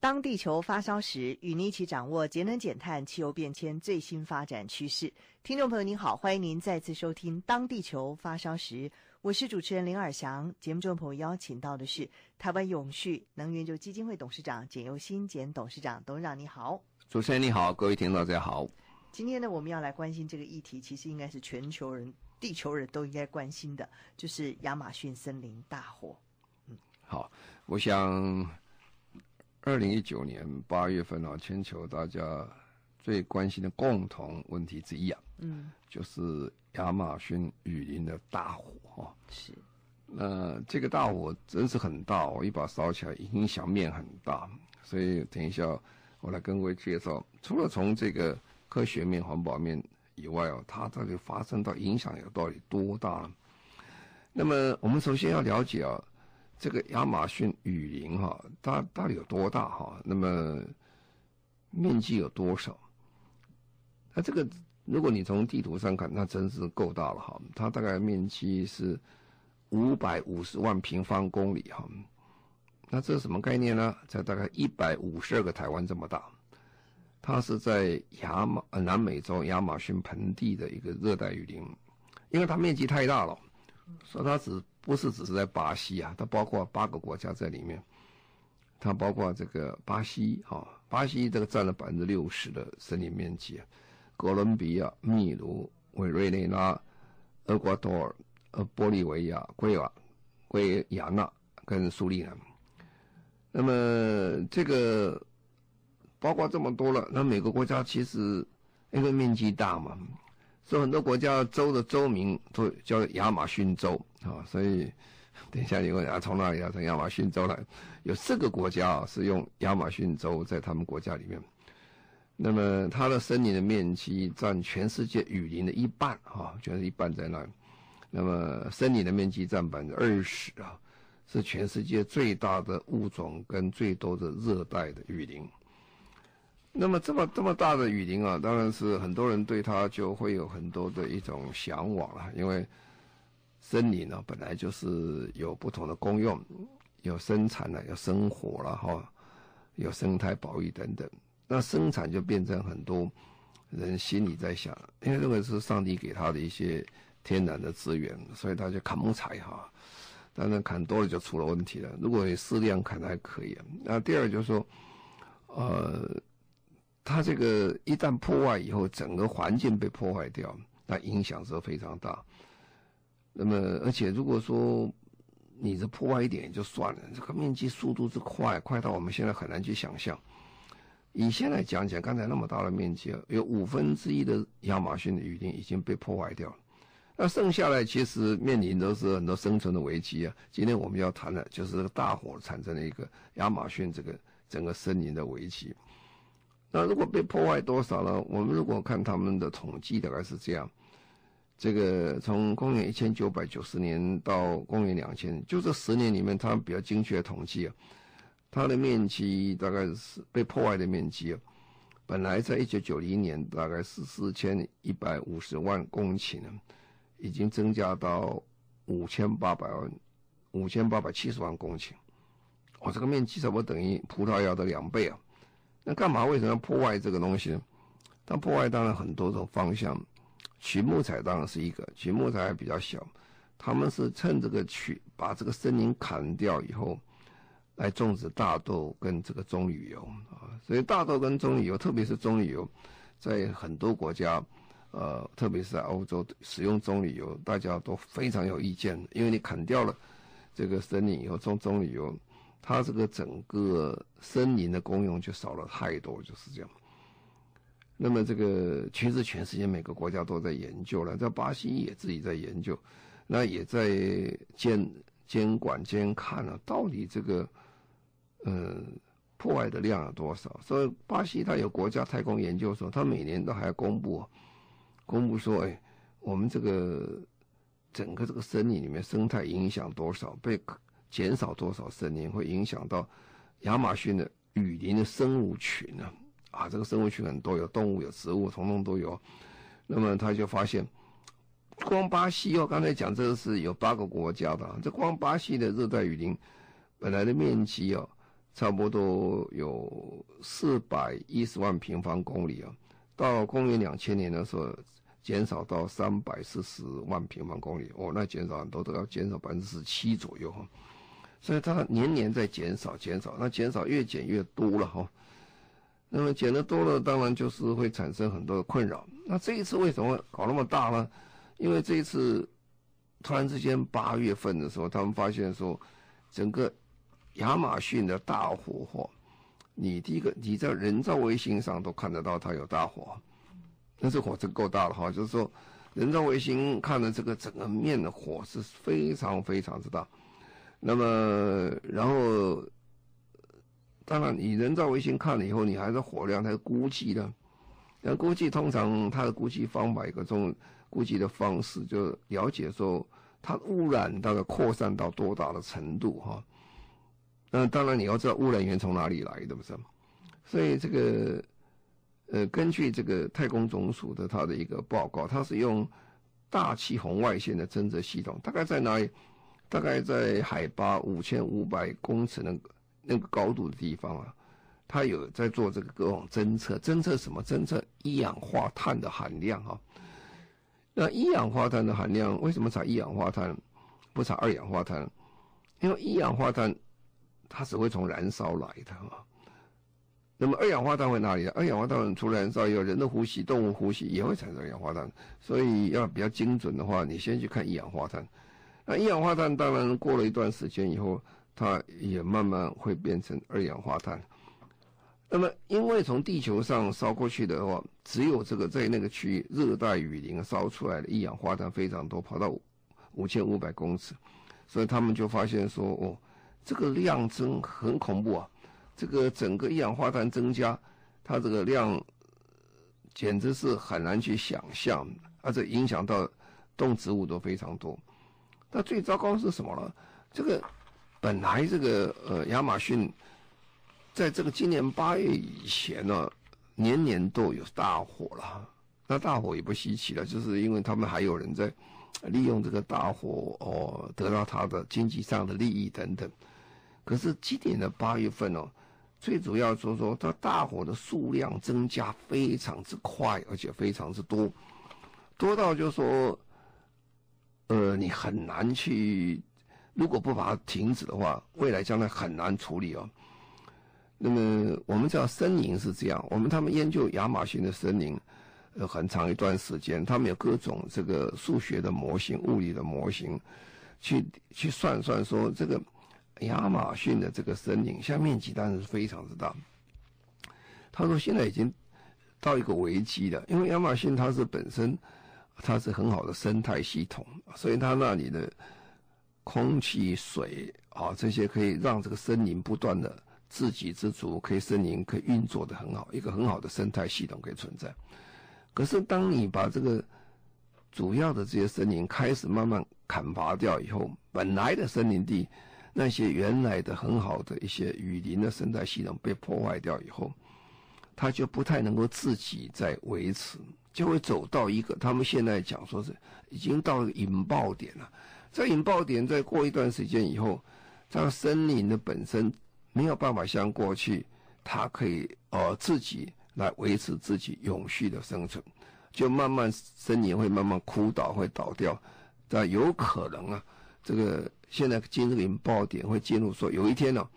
当地球发烧时，与您一起掌握节能减碳、汽油变迁最新发展趋势。听众朋友您好，欢迎您再次收听《当地球发烧时》，我是主持人林尔翔。节目中朋友邀请到的是台湾永续能源研究基金会董事长简又新简董事长，董事长你好。主持人你好，各位听众大家好。今天呢，我们要来关心这个议题，其实应该是全球人。地球人都应该关心的，就是亚马逊森林大火。嗯，好，我想，二零一九年八月份啊，全球大家最关心的共同问题之一啊，嗯，就是亚马逊雨林的大火哈。是，那这个大火真是很大哦，一把烧起来，影响面很大。所以等一下我来跟各位介绍，除了从这个科学面、环保面。以外哦，它到底发生到影响有到底多大呢？那么我们首先要了解啊，这个亚马逊雨林哈，它到底有多大哈？那么面积有多少？那这个如果你从地图上看，那真是够大了哈。它大概面积是五百五十万平方公里哈。那这是什么概念呢？在大概一百五十二个台湾这么大。它是在亚马南美洲亚马逊盆地的一个热带雨林，因为它面积太大了，所以它只不是只是在巴西啊，它包括八个国家在里面，它包括这个巴西啊，巴西这个占了百分之六十的森林面积，哥伦比亚、秘鲁、委内瑞拉、厄瓜多尔、呃玻利维亚、圭瓦、圭亚那跟苏利南，那么这个。包括这么多了，那每个国家其实因为面积大嘛，所以很多国家州的州名都叫亚马逊州啊。所以等一下你问啊，从哪里来？从亚马逊州来？有四个国家啊是用亚马逊州在他们国家里面。那么它的森林的面积占全世界雨林的一半啊，全是一半在那里。那么森林的面积占百分之二十啊，是全世界最大的物种跟最多的热带的雨林。那么这么这么大的雨林啊，当然是很多人对它就会有很多的一种向往了，因为森林呢、本来就是有不同的功用，有生产了，有生活了哈，有生态保育等等。那生产就变成很多人心里在想，因为这个是上帝给他的一些天然的资源，所以他就砍木材哈。当然砍多了就出了问题了。如果你适量砍还可以。那第二就是说，呃。它这个一旦破坏以后，整个环境被破坏掉，那影响是非常大。那么，而且如果说你这破坏一点也就算了，这个面积速度之快，快到我们现在很难去想象。以现在讲起来，刚才那么大的面积，有五分之一的亚马逊的雨林已经被破坏掉了，那剩下来其实面临都是很多生存的危机啊。今天我们要谈的就是这个大火产生的一个亚马逊这个整个森林的危机。那如果被破坏多少呢？我们如果看他们的统计，大概是这样：这个从公元一千九百九十年到公元两千，就这十年里面，他们比较精确的统计啊，它的面积大概是被破坏的面积啊，本来在一九九零年大概是四千一百五十万公顷呢，已经增加到五千八百万、五千八百七十万公顷。哦，这个面积差不多等于葡萄牙的两倍啊！那干嘛？为什么要破坏这个东西呢？它破坏当然很多种方向，取木材当然是一个，取木材还比较小。他们是趁这个取把这个森林砍掉以后，来种植大豆跟这个棕榈油啊。所以大豆跟棕榈油，特别是棕榈油，在很多国家，呃，特别是在欧洲使用棕榈油，大家都非常有意见，因为你砍掉了这个森林以后种棕榈油。它这个整个森林的功用就少了太多，就是这样。那么这个其实全世界每个国家都在研究了，在巴西也自己在研究，那也在监监管监看了，到底这个呃破坏的量有多少？所以巴西它有国家太空研究所，它每年都还要公布，公布说，哎，我们这个整个这个森林里面生态影响多少，被减少多少森林，会影响到亚马逊的雨林的生物群呢？啊，这个生物群很多，有动物，有植物，统统都有。那么他就发现，光巴西哦，刚才讲这个是有八个国家的，这光巴西的热带雨林本来的面积哦。差不多有四百一十万平方公里啊，到公元两千年的时候，减少到三百四十万平方公里哦，那减少很多，都要减少百分之十七左右哈。所以它年年在减少，减少，那减少越减越多了哈。那么减的多了，当然就是会产生很多的困扰。那这一次为什么搞那么大呢？因为这一次突然之间八月份的时候，他们发现说整个。亚马逊的大火，哈，你第一个你在人造卫星上都看得到它有大火，那这火真够大了哈。就是说，人造卫星看的这个整个面的火是非常非常之大。那么，然后，当然你人造卫星看了以后，你还是火量，它是估计的，那估计通常它的估计方法一个这种估计的方式，就了解说它污染大概扩散到多大的程度哈。那当然你要知道污染源从哪里来的，不是？所以这个，呃，根据这个太空总署的它的一个报告，它是用大气红外线的侦测系统，大概在哪里？大概在海拔五千五百公尺那个那个高度的地方啊，它有在做这个各种侦测，侦测什么？侦测一氧化碳的含量啊。那一氧化碳的含量为什么查一氧化碳，不查二氧化碳？因为一氧化碳。它只会从燃烧来的啊，那么二氧化碳会哪里？二氧化碳除了燃烧以后，人的呼吸、动物呼吸也会产生二氧化碳。所以要比较精准的话，你先去看一氧化碳。那一氧化碳当然过了一段时间以后，它也慢慢会变成二氧化碳。那么因为从地球上烧过去的话，只有这个在那个区域热带雨林烧出来的一氧化碳非常多，跑到五千五百公尺，所以他们就发现说哦。这个量增很恐怖啊！这个整个一氧化碳增加，它这个量简直是很难去想象，而且影响到动植物都非常多。那最糟糕是什么呢？这个本来这个呃亚马逊，在这个今年八月以前呢，年年都有大火了。那大火也不稀奇了，就是因为他们还有人在利用这个大火哦，得到他的经济上的利益等等。可是今年的八月份哦，最主要说说它大火的数量增加非常之快，而且非常之多，多到就是说，呃，你很难去，如果不把它停止的话，未来将来很难处理哦。那么我们知道森林是这样，我们他们研究亚马逊的森林，呃，很长一段时间，他们有各种这个数学的模型、物理的模型，去去算算说这个。亚马逊的这个森林，现在面积当然是非常之大。他说现在已经到一个危机了，因为亚马逊它是本身它是很好的生态系统，所以它那里的空气、水啊这些可以让这个森林不断的自给自足，可以森林可以运作的很好，一个很好的生态系统可以存在。可是当你把这个主要的这些森林开始慢慢砍伐掉以后，本来的森林地。那些原来的很好的一些雨林的生态系统被破坏掉以后，它就不太能够自己再维持，就会走到一个他们现在讲说是已经到了引爆点了。这引爆点再过一段时间以后，这个森林的本身没有办法像过去，它可以呃自己来维持自己永续的生存，就慢慢森林会慢慢枯倒，会倒掉。但有可能啊，这个。现在进入引爆点，会进入说有一天呢、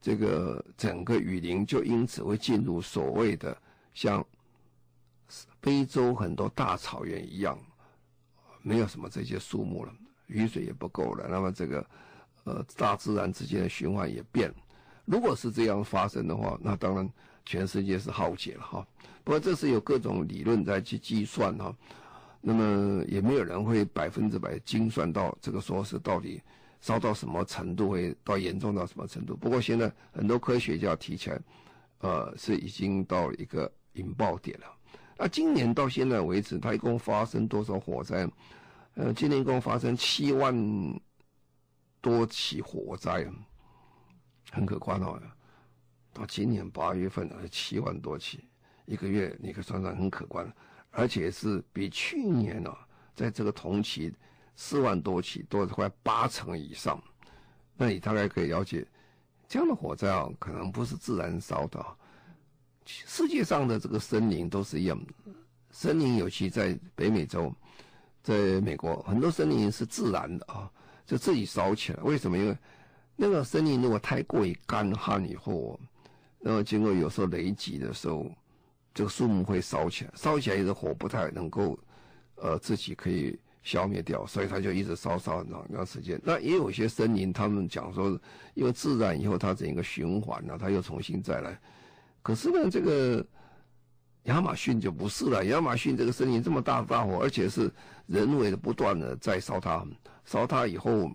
这个整个雨林就因此会进入所谓的像非洲很多大草原一样，没有什么这些树木了，雨水也不够了，那么这个呃大自然之间的循环也变。如果是这样发生的话，那当然全世界是浩劫了哈。不过这是有各种理论在去计算哈，那么也没有人会百分之百精算到这个说是到底。烧到什么程度，会到严重到什么程度。不过现在很多科学家提起来，呃，是已经到一个引爆点了。那今年到现在为止，它一共发生多少火灾？呃，今年一共发生七万多起火灾，很可观哦。到今年八月份是七万多起，一个月你可以算算很可观，而且是比去年呢、啊，在这个同期四万多起多了快八成以上。那你大概可以了解，这样的火灾啊，可能不是自然烧的。世界上的这个森林都是一样，森林尤其在北美洲，在美国很多森林是自然的啊，就自己烧起来。为什么？因为那个森林如果太过于干旱以后。然后经过有时候雷击的时候，这个树木会烧起来，烧起来的火不太能够，呃，自己可以消灭掉，所以它就一直烧烧很长时间。那也有些森林，他们讲说，因为自然以后它整个循环了，它又重新再来。可是呢，这个亚马逊就不是了，亚马逊这个森林这么大的大火，而且是人为的不断的在烧它，烧它以后。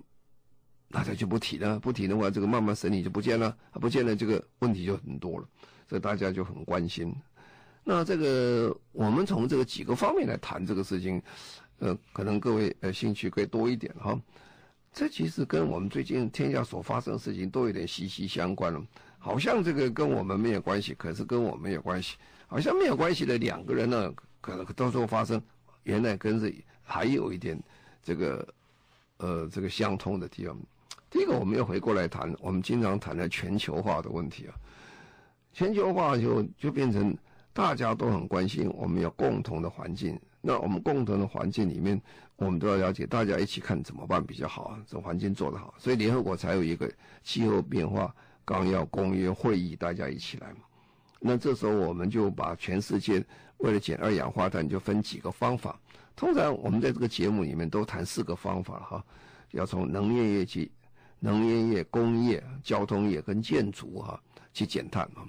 大家就不提了，不提的话，这个慢慢森林就不见了，不见了，这个问题就很多了，所以大家就很关心。那这个我们从这个几个方面来谈这个事情，呃，可能各位呃兴趣会多一点哈。这其实跟我们最近天下所发生的事情都有点息息相关了。好像这个跟我们没有关系，可是跟我们有关系。好像没有关系的两个人呢，可能到时候发生，原来跟这还有一点这个呃这个相通的地方。第一个，我们又回过来谈，我们经常谈的全球化的问题啊。全球化就就变成大家都很关心，我们有共同的环境。那我们共同的环境里面，我们都要了解，大家一起看怎么办比较好啊？这环境做得好，所以联合国才有一个气候变化纲要公约会议，大家一起来。那这时候我们就把全世界为了减二氧化碳，就分几个方法。通常我们在这个节目里面都谈四个方法哈，要从能源业绩。能源业、工业、交通业跟建筑哈、去减碳啊，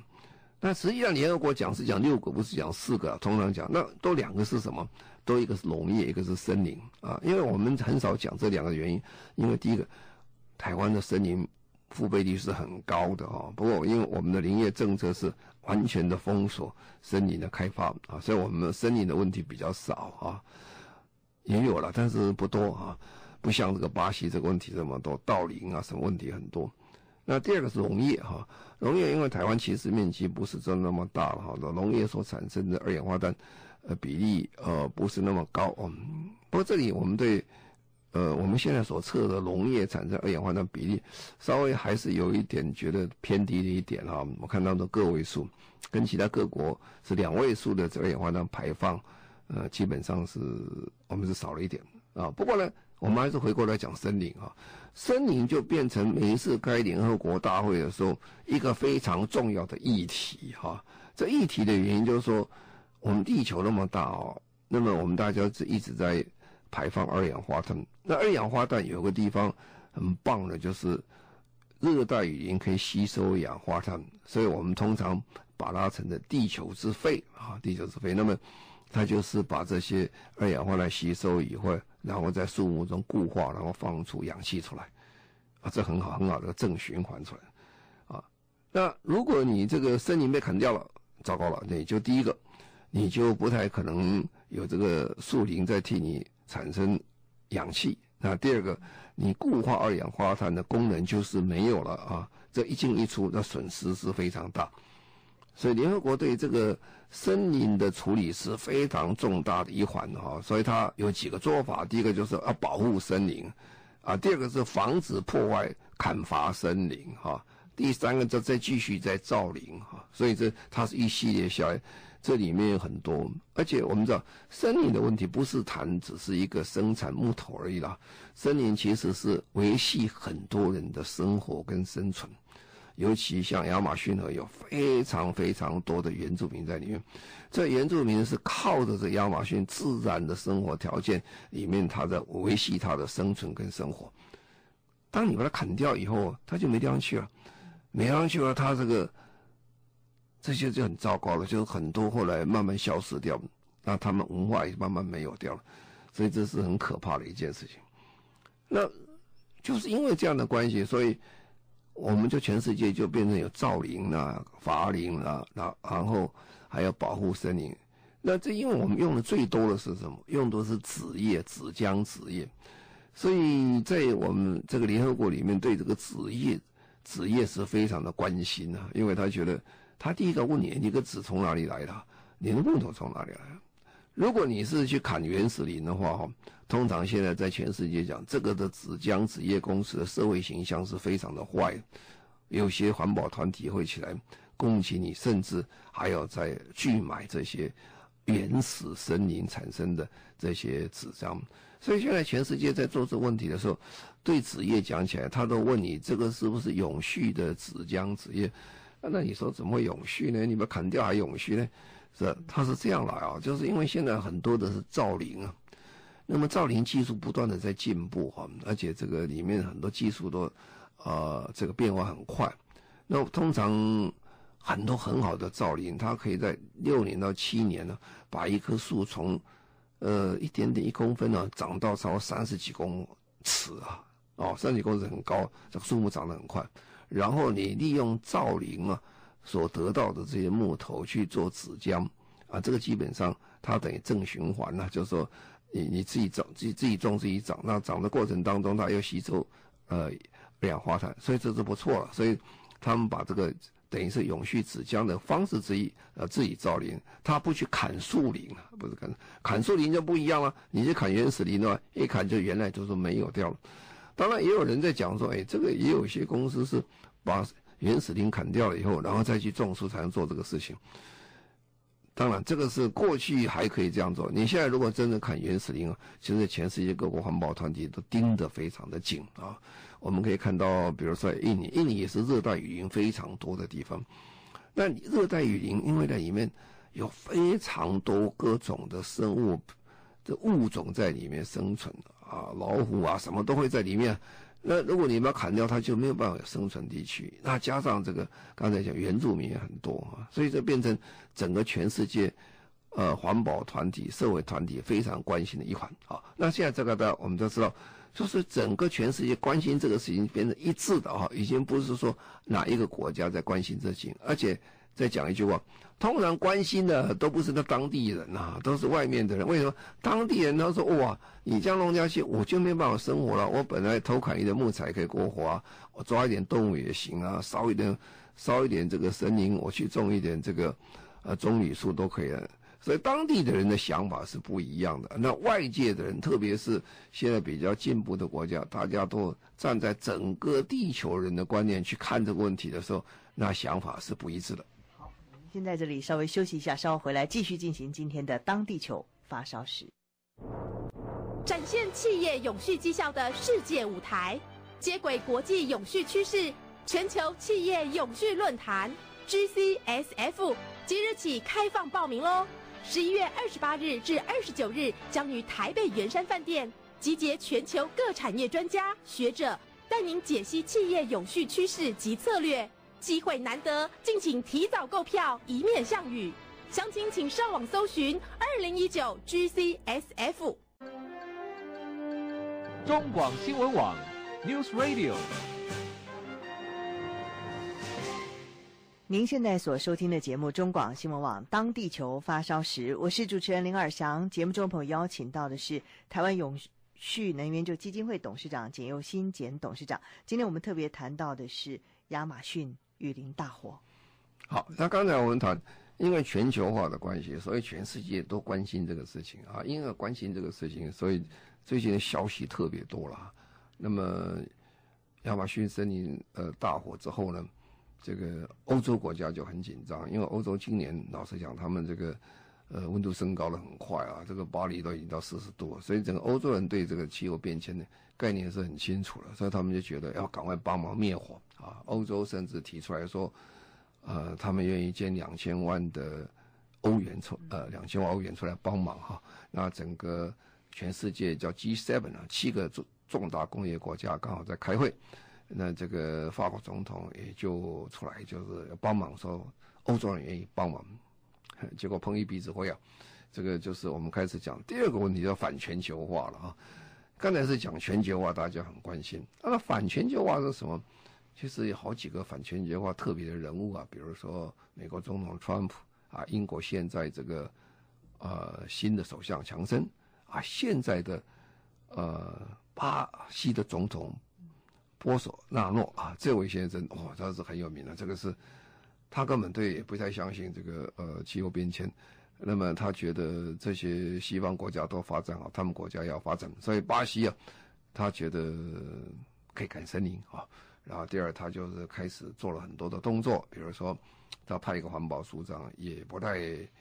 但实际上联合国讲是讲六个，不是讲四个。通常讲那都两个是什么？都一个是农业，一个是森林啊。因为我们很少讲这两个原因，因为第一个，台湾的森林覆盖率是很高的哈。不过因为我们的林业政策是完全的封锁森林的开发啊，所以我们森林的问题比较少啊，也有了，但是不多啊。不像这个巴西这个问题这么多，盗林啊什么问题很多。那第二个是农业哈，农业因为台湾其实面积不是真那么大了哈，农业所产生的二氧化碳呃比例呃不是那么高嗯。不过这里我们对呃我们现在所测的农业产生二氧化碳比例稍微还是有一点觉得偏低的一点哈。我看到的个位数跟其他各国是两位数的这二氧化碳排放呃基本上是我们是少了一点啊。不过呢。我们还是回过来讲森林哈，森林就变成每一次开联合国大会的时候一个非常重要的议题哈。这议题的原因就是说，我们地球那么大哦，那么我们大家是一直在排放二氧化碳。那二氧化碳有个地方很棒的，就是热带雨林可以吸收二氧化碳，所以我们通常把它称的地球之肺啊，地球之肺。那么它就是把这些二氧化碳吸收以后。然后在树木中固化，然后放出氧气出来，啊，这很好很好的正循环出来，啊，那如果你这个森林被砍掉了，糟糕了，那就第一个，你就不太可能有这个树林在替你产生氧气。那第二个，你固化二氧化碳的功能就是没有了啊，这一进一出，那损失是非常大。所以联合国对这个森林的处理是非常重大的一环哈，所以它有几个做法。第一个就是要保护森林，啊，第二个是防止破坏、砍伐森林哈，第三个就再继续再造林哈。所以这它是一系列下来，这里面有很多。而且我们知道，森林的问题不是谈只是一个生产木头而已啦，森林其实是维系很多人的生活跟生存。尤其像亚马逊河有非常非常多的原住民在里面，这原住民是靠着这亚马逊自然的生活条件里面，他在维系他的生存跟生活。当你把它砍掉以后，他就没地方去了，没地方去了，他这个这些就很糟糕了，就是很多后来慢慢消失掉，那他们文化也慢慢没有掉了，所以这是很可怕的一件事情。那。就是因为这样的关系，所以我们就全世界就变成有造林啦、伐林啦，然然后还要保护森林。那这因为我们用的最多的是什么？用的是纸业、纸浆、纸业。所以在我们这个联合国里面，对这个纸业、纸业是非常的关心啊，因为他觉得，他第一个问你，你个纸从哪里来的？你的木头从哪里来？如果你是去砍原始林的话，哈，通常现在在全世界讲，这个的纸浆纸业公司的社会形象是非常的坏，有些环保团体会起来攻击你，甚至还要再拒买这些原始森林产生的这些纸浆。所以现在全世界在做这问题的时候，对纸业讲起来，他都问你这个是不是永续的纸浆纸业？那你说怎么会永续呢？你们砍掉还永续呢？是，它是这样来啊，就是因为现在很多的是造林啊，那么造林技术不断的在进步哈，而且这个里面很多技术都，呃，这个变化很快。那通常很多很好的造林，它可以在六年到七年呢，把一棵树从呃，一点点一公分呢、长到超过三十几公尺啊，哦，三十几公尺很高，这个树木长得很快。然后你利用造林啊，所得到的这些木头去做纸浆啊，这个基本上它等于正循环了、啊，就是说你你自己种自己自己种自己长，那长的过程当中它又吸收呃二氧化碳，所以这是不错了。所以他们把这个。等于是永续纸浆的方式之一，呃，自己造林，他不去砍树林啊，不是砍砍树林就不一样了。你去砍原始林的话，一砍就原来就是没有掉了。当然也有人在讲说，哎，这个也有些公司是把原始林砍掉了以后，然后再去种树才能做这个事情。当然，这个是过去还可以这样做。你现在如果真的砍原始林啊，其实全世界各国环保团体都盯得非常的紧啊。我们可以看到，比如说印尼，印尼也是热带雨林非常多的地方。那热带雨林，因为在里面有非常多各种的生物的物种在里面生存啊，老虎啊什么都会在里面。那如果你把它砍掉，它就没有办法生存地区。那加上这个刚才讲原住民也很多啊，所以这变成整个全世界呃环保团体、社会团体非常关心的一环啊。那现在这个呢，我们都知道。就是整个全世界关心这个事情变成一致的哈，已经不是说哪一个国家在关心这事情，而且再讲一句话，通常关心的都不是那当地人呐，都是外面的人。为什么当地人他说哇，你这样弄下去，我就没办法生活了。我本来偷砍一点木材可以过活啊，我抓一点动物也行啊，烧一点烧一点这个森林，我去种一点这个呃棕榈树都可以了。所以当地的人的想法是不一样的。那外界的人，特别是现在比较进步的国家，大家都站在整个地球人的观念去看这个问题的时候，那想法是不一致的。先在这里稍微休息一下，稍后回来继续进行今天的当地球发烧时，展现企业永续绩效的世界舞台，接轨国际永续趋势，全球企业永续论坛 GCSF 即日起开放报名喽。十一月二十八日至二十九日，将于台北圆山饭店集结全球各产业专家学者，带您解析企业永续趋势及策略。机会难得，敬请提早购票，以免项羽。详情请上网搜寻二零一九 GCSF。中广新闻网 News Radio。您现在所收听的节目《中广新闻网》，当地球发烧时，我是主持人林尔祥。节目中朋友邀请到的是台湾永续能源就基金会董事长简又新简董事长。今天我们特别谈到的是亚马逊雨林大火。好，那刚才我们谈，因为全球化的关系，所以全世界都关心这个事情啊。因为关心这个事情，所以最近的消息特别多了。那么亚马逊森林呃大火之后呢？这个欧洲国家就很紧张，因为欧洲今年老实讲，他们这个呃温度升高的很快啊，这个巴黎都已经到四十度了，所以整个欧洲人对这个气候变迁的概念是很清楚了，所以他们就觉得要赶快帮忙灭火啊。欧洲甚至提出来说，呃，他们愿意捐两千万的欧元出呃两千万欧元出来帮忙哈。那整个全世界叫 G7 啊，七个重重大工业国家刚好在开会。那这个法国总统也就出来，就是要帮忙，说欧洲人愿意帮忙，结果碰一鼻子灰啊！这个就是我们开始讲第二个问题，叫反全球化了啊。刚才是讲全球化，大家很关心。那反全球化是什么？其实有好几个反全球化特别的人物啊，比如说美国总统川普啊，英国现在这个呃新的首相强森啊，现在的呃巴西的总统波索纳诺啊，这位先生哇，他是很有名的。这个是他根本对也不太相信这个呃气候变迁，那么他觉得这些西方国家都发展好，他们国家要发展，所以巴西啊，他觉得可以砍森林啊。然后第二，他就是开始做了很多的动作，比如说，他派一个环保署长，也不太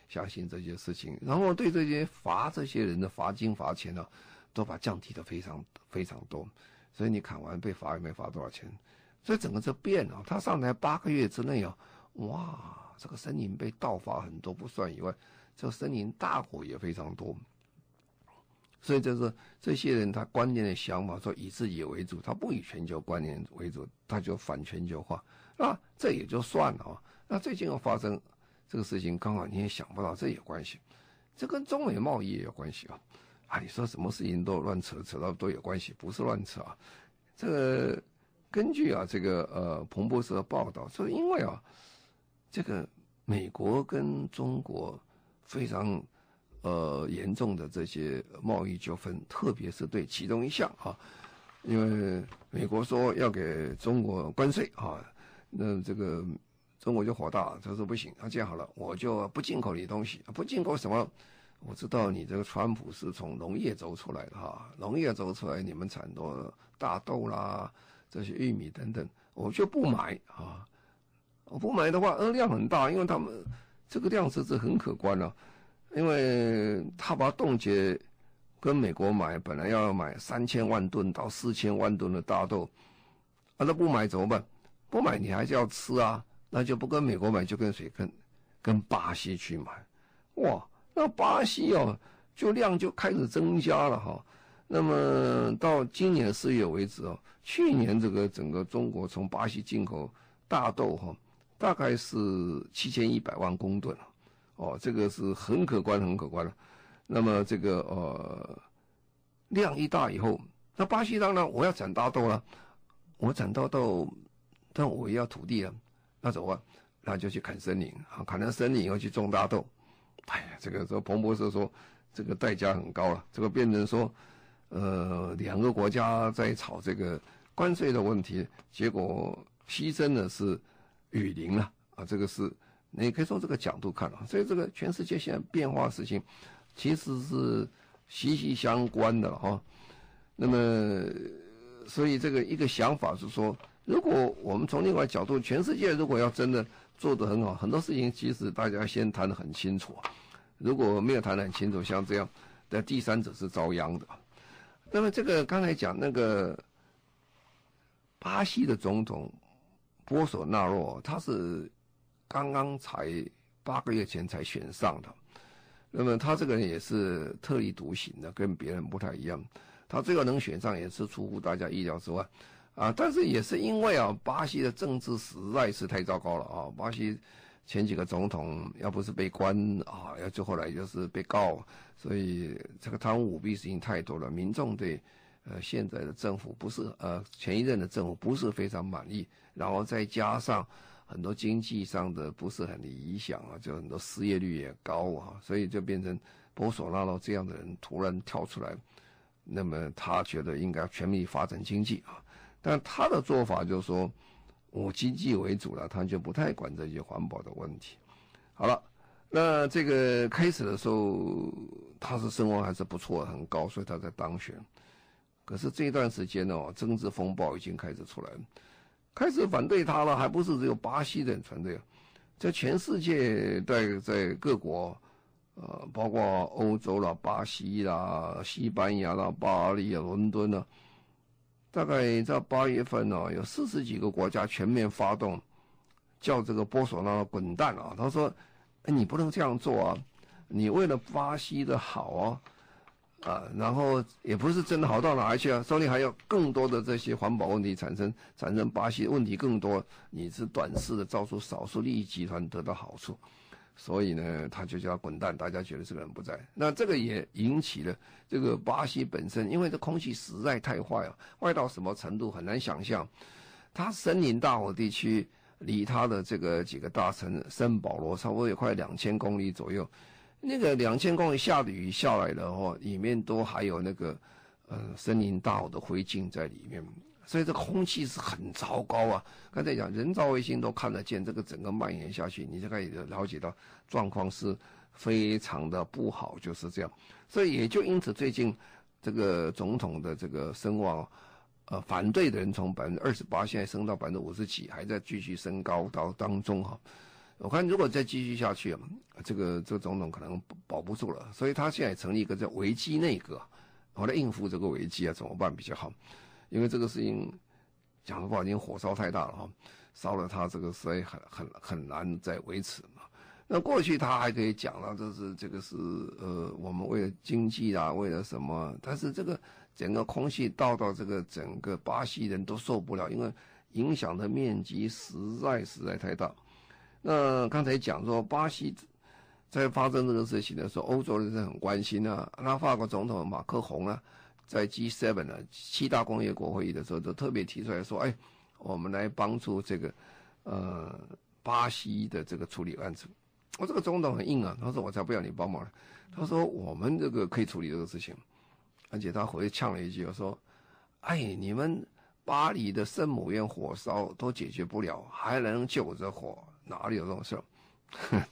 相信这些事情，然后对这些罚这些人的罚金罚钱呢、都把降低的非常非常多，所以你砍完被罚也没罚多少钱，所以整个这变了。他上台八个月之内啊，哇，这个森林被盗伐很多不算以外，这森林大火也非常多。所以就是这些人，他观念的想法说以自己为主，他不以全球观念为主，他就反全球化。那这也就算了啊。那最近又发生这个事情，刚好你也想不到，这也有关系。这跟中美贸易也有关系啊。啊，你说什么事情都乱扯，扯到都有关系，不是乱扯啊。这个根据啊，这个呃彭博社的报道说，因为啊，这个美国跟中国非常。呃，严重的这些贸易纠纷，特别是对其中一项啊，因为美国说要给中国关税啊，那这个中国就火大，他说不行，那这样好了，我就不进口你东西，不进口什么？我知道你这个川普是从农业走出来的哈，农业走出来，你们产多大豆啦，这些玉米等等，我就不买啊，我不买的话，呃，量很大，因为他们这个量是是很可观了。因为他把冻结跟美国买，本来要买三千万吨到四千万吨的大豆，啊，那不买怎么办？不买你还是要吃啊，那就不跟美国买，就跟谁跟跟巴西去买，哇，那巴西哦，就量就开始增加了哈。那么到今年四月为止哦，去年这个整个中国从巴西进口大豆哈，大概是七千一百万公吨。哦，这个是很可观、很可观的。那么这个呃量一大以后，那巴西当然我要产大豆了，我产大豆，但我也要土地了，那怎么办？那就去砍森林啊，砍了森林以后去种大豆。哎呀，这个说彭博社说这个代价很高了，这个变成说呃两个国家在吵这个关税的问题，结果牺牲的是雨林了啊，这个是。你可以从这个角度看啊，所以这个全世界现在变化事情，其实是息息相关的哈。那么，所以这个一个想法是说，如果我们从另外角度，全世界如果要真的做得很好，很多事情其实大家先谈得很清楚。如果没有谈得很清楚，像这样的第三者是遭殃的。那么这个刚才讲那个巴西的总统波索纳洛，他是。刚刚才八个月前才选上的，那么他这个人也是特立独行的，跟别人不太一样。他最后能选上也是出乎大家意料之外，啊，但是也是因为啊，巴西的政治实在是太糟糕了啊。巴西前几个总统要不是被关啊，要最后来就是被告，所以这个贪污舞弊事情太多了，民众对呃现在的政府不是呃前一任的政府不是非常满意，然后再加上。很多经济上的不是很理想啊，就很多失业率也高啊，所以就变成波索纳罗这样的人突然跳出来，那么他觉得应该全力发展经济啊，但他的做法就是说，我经济为主了，他就不太管这些环保的问题。好了，那这个开始的时候他是声望还是不错，很高，所以他在当选。可是这段时间呢，政治风暴已经开始出来了。开始反对他了，还不是只有巴西人反对，在全世界，在在各国，呃，包括欧洲啦、巴西啦、西班牙啦、巴黎啊、伦敦呢，大概在八月份呢，有四十几个国家全面发动，叫这个波索纳滚蛋啊！他说：“，你不能这样做啊，你为了巴西的好啊。”啊，然后也不是真的好到哪儿去啊，说不定还有更多的这些环保问题产生，产生巴西问题更多，你是短视的，造出少数利益集团得到好处，所以呢，他就叫滚蛋。大家觉得这个人不在，那这个也引起了这个巴西本身，因为这空气实在太坏了，坏到什么程度很难想象。他森林大火地区离他的这个几个大城圣保罗差不多有快两千公里左右，那个两千公里下的雨下来的话，里面都还有那个呃森林大火的灰烬在里面。所以这空气是很糟糕啊！刚才讲人造卫星都看得见，这个整个蔓延下去，你就可以了解到状况是非常的不好，就是这样。所以也就因此，最近这个总统的这个声望，呃，反对的人从百分之二十八现在升到百分之五十几，还在继续升高到当中哈。我看如果再继续下去，这个这个总统可能保不住了。所以他现在成立一个叫危机内阁，我来应付这个危机啊，怎么办比较好？因为这个事情讲的话，已经火烧太大了哈，烧了他这个所以很很很难再维持嘛。那过去他还可以讲了，就是这个是呃，我们为了经济啊，为了什么？但是这个整个空气倒到这个整个巴西人都受不了，因为影响的面积实在实在太大。那刚才讲说巴西在发生这个事情的时候，欧洲人是很关心啊。那法国总统马克宏啊。在 G7 呢，七大工业国会议的时候，都特别提出来说：“哎，我们来帮助这个，呃，巴西的这个处理案子。”我这个总统很硬啊，他说：“我才不要你帮忙。”他说：“我们这个可以处理这个事情。”而且他回呛了一句，说：“哎，你们巴黎的圣母院火烧都解决不了，还能救这火？哪里有这种事儿？”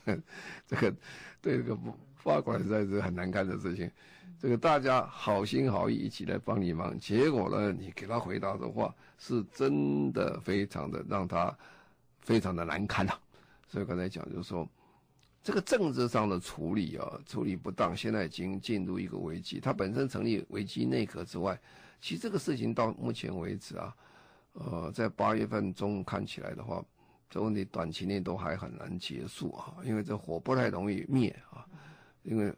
这个对这个法国人实在是很难看的事情。这个大家好心好意一起来帮你忙，结果呢，你给他回答的话是真的非常的让他非常的难堪呐、所以刚才讲就是说，这个政治上的处理啊，处理不当，现在已经进入一个危机。他本身成立危机内阁之外，其实这个事情到目前为止啊，呃，在八月份中看起来的话，这问题短期内都还很难结束啊，因为这火不太容易灭啊，因为。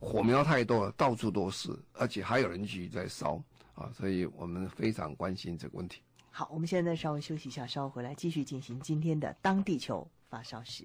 火苗太多了，到处都是，而且还有人继续在烧啊，所以我们非常关心这个问题。好，我们现在稍微休息一下，稍后回来继续进行今天的当地球发烧时，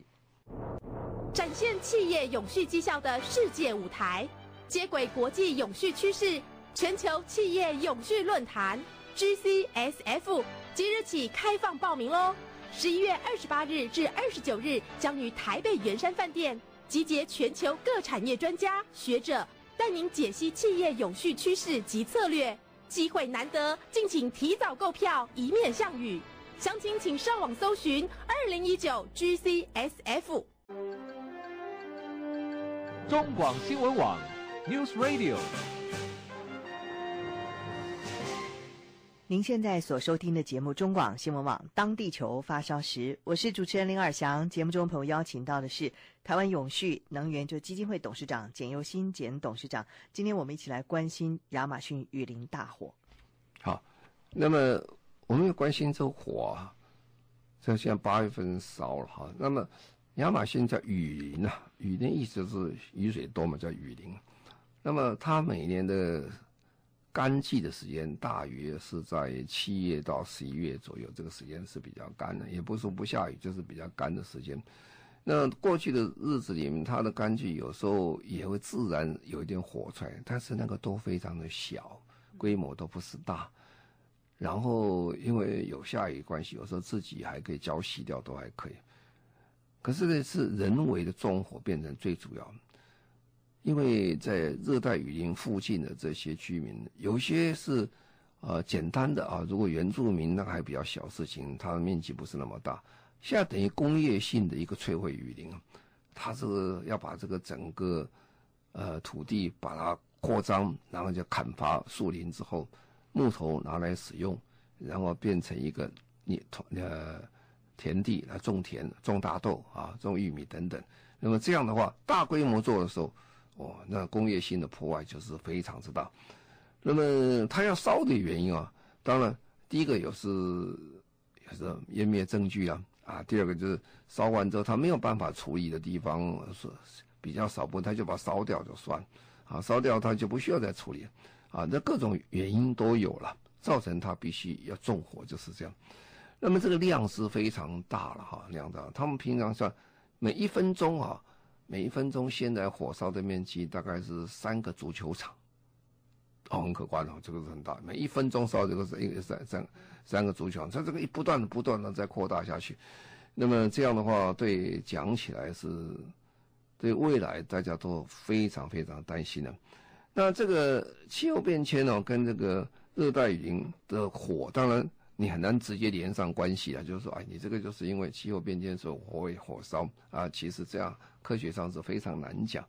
展现企业永续绩效的世界舞台，接轨国际永续趋势，全球企业永续论坛 GCSF 即日起开放报名喽！十一月二十八日至二十九日将于台北圆山饭店。集结全球各产业专家学者，带您解析企业永续趋势及策略。机会难得，敬请提早购票，以免项羽。详情请上网搜寻二零一九 GCSF。中广新闻网 News Radio。您现在所收听的节目《中广新闻网》，当地球发烧时，我是主持人林尔祥。节目中朋友邀请到的是台湾永续能源就基金会董事长简又新简董事长。今天我们一起来关心亚马逊雨林大火。好，那么我们要关心这火啊，像现在八月份烧了哈。那么亚马逊叫雨林啊，雨林意思是雨水多嘛，叫雨林。那么它每年的干季的时间大约是在七月到十一月左右，这个时间是比较干的，也不是说不下雨，就是比较干的时间。那过去的日子里面，它的干季有时候也会自然有一点火出来，但是那个都非常的小，规模都不是大。然后因为有下雨关系，有时候自己还可以浇洗掉，都还可以。可是呢，是人为的纵火变成最主要的。因为在热带雨林附近的这些居民，有些是，呃，简单的啊。如果原住民那还比较小事情，它的面积不是那么大。现在等于工业性的一个摧毁雨林，它是要把这个整个，呃，土地把它扩张，然后就砍伐树林之后，木头拿来使用，然后变成一个你呃田地来种田、种大豆啊、种玉米等等。那么这样的话，大规模做的时候。哦，那工业性的破坏就是非常之大。那么它要烧的原因啊，当然第一个也是也是湮灭证据啊，啊，第二个就是烧完之后它没有办法处理的地方是比较少部分，它就把它烧掉就算，啊，烧掉它就不需要再处理，啊，那各种原因都有了，造成它必须要纵火，就是这样。那么这个量是非常大了哈，量大，他们平常算每一分钟啊，每一分钟现在火烧的面积大概是三个足球场，哦，很可观哦，这个是很大。每一分钟烧这个是一个三三三个足球场，它这个一不断的不断的在扩大下去，那么这样的话，对讲起来是，对未来大家都非常非常担心的。那这个气候变迁哦，跟这个热带雨林的火，当然。你很难直接连上关系啊，就是说，哎，你这个就是因为气候变迁所火会火烧啊，其实这样科学上是非常难讲。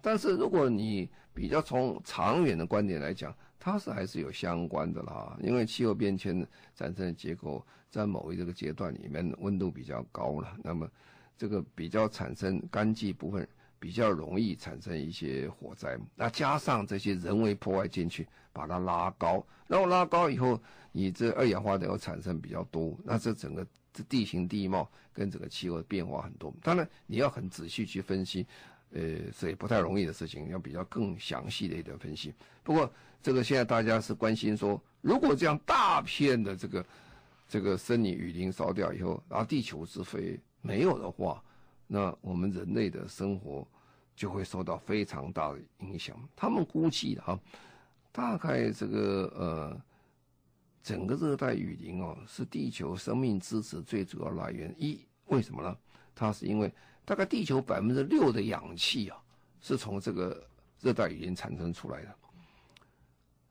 但是如果你比较从长远的观点来讲，它是还是有相关的啦，因为气候变迁产生的结果在某一这个阶段里面温度比较高了，那么这个比较产生干季部分比较容易产生一些火灾，那加上这些人为破坏进去，把它拉高，然后拉高以后。你这二氧化碳要产生比较多，那这整个这地形地貌跟整个气候变化很多。当然你要很仔细去分析，呃，所以不太容易的事情，要比较更详细的一点分析。不过这个现在大家是关心说，如果这样大片的这个这个森林雨林烧掉以后，然后地球之肺没有的话，那我们人类的生活就会受到非常大的影响。他们估计的哈，大概这个呃。整个热带雨林哦，是地球生命支持最主要来源。一，为什么呢？它是因为大概地球百分之六的氧气啊，是从这个热带雨林产生出来的。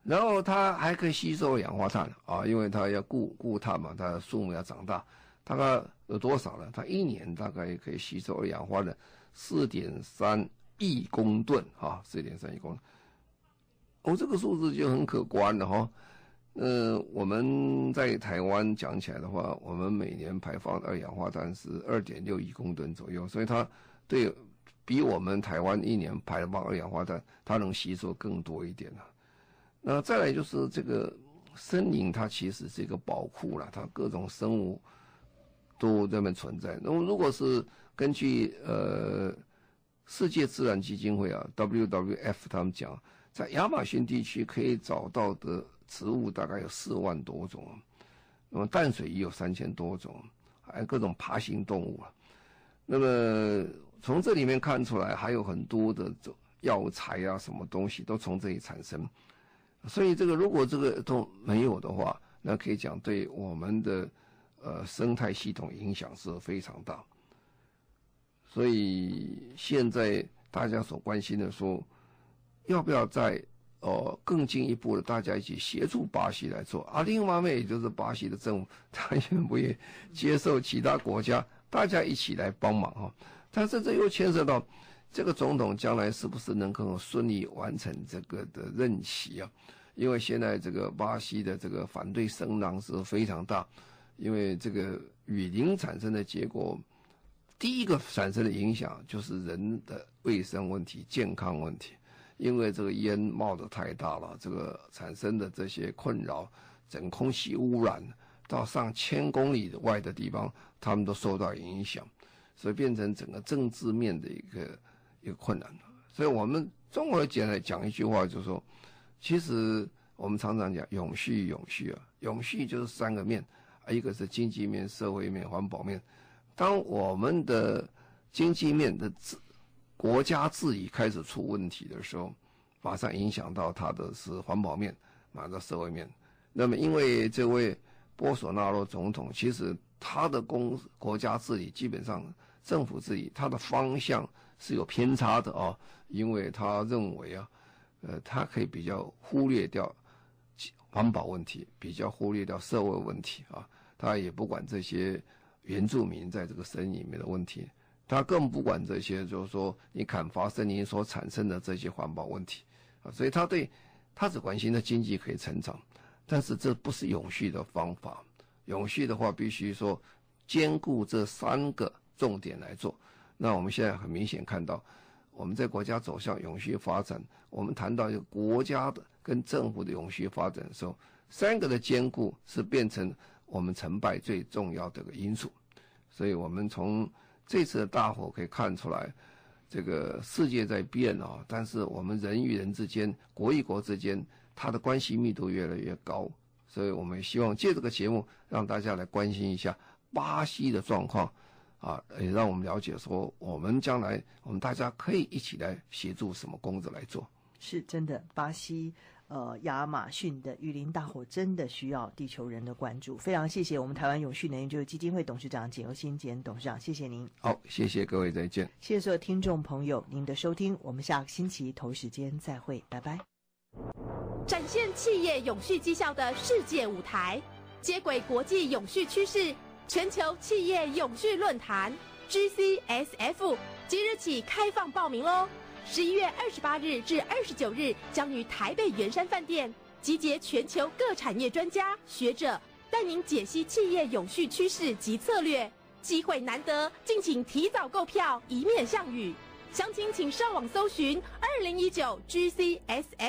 然后它还可以吸收二氧化碳啊，因为它要固固碳嘛，它的树木要长大。大概有多少呢？它一年大概可以吸收二氧化碳四点三亿公吨啊，四点三亿公吨。哦，这个数字就很可观了哈。呃，我们在台湾讲起来的话，我们每年排放二氧化碳是二点六亿公吨左右，所以它对比我们台湾一年排放二氧化碳，它能吸收更多一点了。那再来就是这个森林，它其实是一个宝库了，它各种生物都这么存在。那么如果是根据呃世界自然基金会啊 WWF 他们讲，在亚马逊地区可以找到的。植物大概有四万多种，那么淡水也有三千多种，还有各种爬行动物啊。那么从这里面看出来，还有很多的药材啊，什么东西都从这里产生。所以这个如果这个都没有的话，那可以讲对我们的呃生态系统影响是非常大。所以现在大家所关心的说，要不要在哦，更进一步的，大家一起协助巴西来做啊。另一方面，也就是巴西的政府，他愿不愿意接受其他国家，大家一起来帮忙哈。但是这又牵涉到这个总统将来是不是能够顺利完成这个的任期啊？因为现在这个巴西的这个反对声浪是非常大，因为这个雨林产生的结果，第一个产生的影响就是人的卫生问题、健康问题。因为这个烟冒得太大了，这个产生的这些困扰，整空气污染到上千公里外的地方，他们都受到影响，所以变成整个政治面的一个一个困难。所以我们综合起来讲一句话，就是说，其实我们常常讲永续，永续啊，永续就是三个面，一个是经济面、社会面、环保面。当我们的经济面的国家治理开始出问题的时候，马上影响到他的是环保面，马上社会面。那么，因为这位波索纳罗总统，其实他的公国家治理基本上政府治理，他的方向是有偏差的啊。因为他认为啊，呃，他可以比较忽略掉环保问题，比较忽略掉社会问题啊。他也不管这些原住民在这个省里面的问题。他更不管这些，就是说你砍伐森林所产生的这些环保问题，啊，所以他对他只关心的经济可以成长，但是这不是永续的方法。永续的话，必须说兼顾这三个重点来做。那我们现在很明显看到，我们在国家走向永续发展，我们谈到一个国家的跟政府的永续发展的时候，三个的兼顾是变成我们成败最重要的一个因素。所以我们从这次的大火可以看出来，这个世界在变啊，但是我们人与人之间、国与国之间，它的关系密度越来越高，所以我们希望借这个节目让大家来关心一下巴西的状况，啊，也让我们了解说，我们将来我们大家可以一起来协助什么工作来做。是真的，巴西呃亚马逊的雨林大火真的需要地球人的关注。非常谢谢我们台湾永续能源基金会董事长简又新简董事长，谢谢您。好，谢谢各位，再见。谢谢所有听众朋友您的收听，我们下个星期同时间再会，拜拜。展现企业永续绩效的世界舞台，接轨国际永续趋势。全球企业永续论坛 GCSF 即日起开放报名喽！十一月二十八日至二十九日，将于台北圆山饭店集结全球各产业专家学者，带您解析企业永续趋势及策略。机会难得，敬请提早购票，以免项羽。详情请上网搜寻二零一九 GCSS。